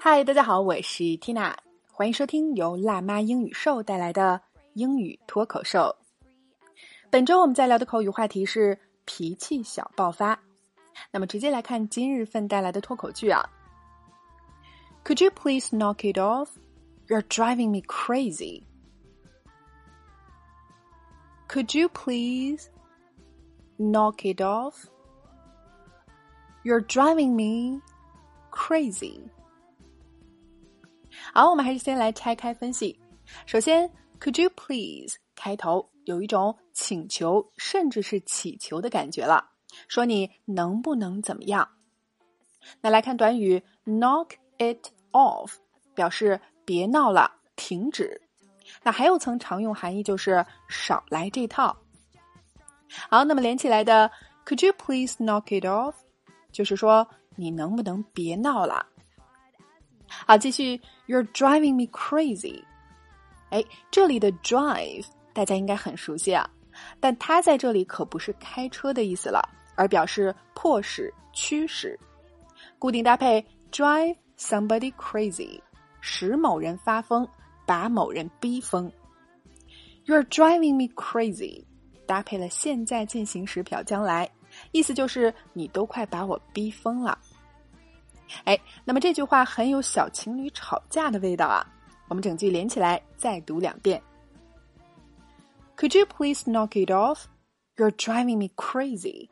嗨，大家好，我是 Tina，欢迎收听由辣妈英语秀带来的英语脱口秀。本周我们在聊的口语话题是脾气小爆发。那么直接来看今日份带来的脱口剧啊。Could you please knock it off? You're driving me crazy. Could you please knock it off? You're driving me crazy. 好，我们还是先来拆开分析。首先，Could you please 开头有一种请求甚至是乞求的感觉了，说你能不能怎么样？那来看短语 knock it off，表示别闹了，停止。那还有层常用含义就是少来这套。好，那么连起来的 Could you please knock it off？就是说你能不能别闹了？好，继续，You're driving me crazy。哎，这里的 drive 大家应该很熟悉啊，但它在这里可不是开车的意思了，而表示迫使、驱使。固定搭配 drive somebody crazy，使某人发疯，把某人逼疯。You're driving me crazy，搭配了现在进行时表将来，意思就是你都快把我逼疯了。哎，那么这句话很有小情侣吵架的味道啊！我们整句连起来再读两遍。Could you please knock it off? You're driving me crazy.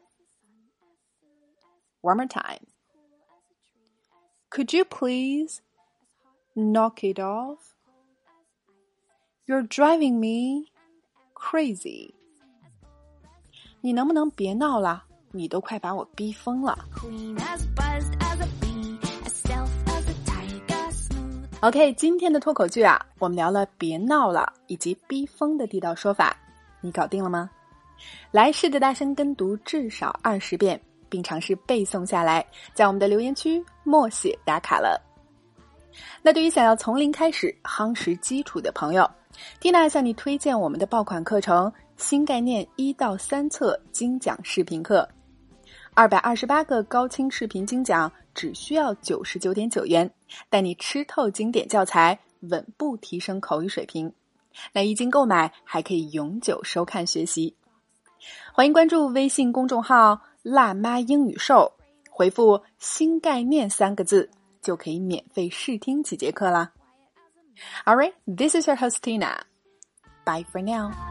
One more time. Could you please knock it off? You're driving me crazy. 你能不能别闹了？ 你都快把我逼疯了。OK，今天的脱口剧啊，我们聊了“别闹了”以及“逼疯”的地道说法，你搞定了吗？来试着大声跟读至少二十遍，并尝试背诵下来，在我们的留言区默写打卡了。那对于想要从零开始夯实基础的朋友，Tina 向你推荐我们的爆款课程《新概念一到三册精讲视频课》，二百二十八个高清视频精讲。只需要九十九点九元，带你吃透经典教材，稳步提升口语水平。那一经购买，还可以永久收看学习。欢迎关注微信公众号“辣妈英语秀”，回复“新概念”三个字，就可以免费试听几节课啦。All right, this is your hostina. Bye for now.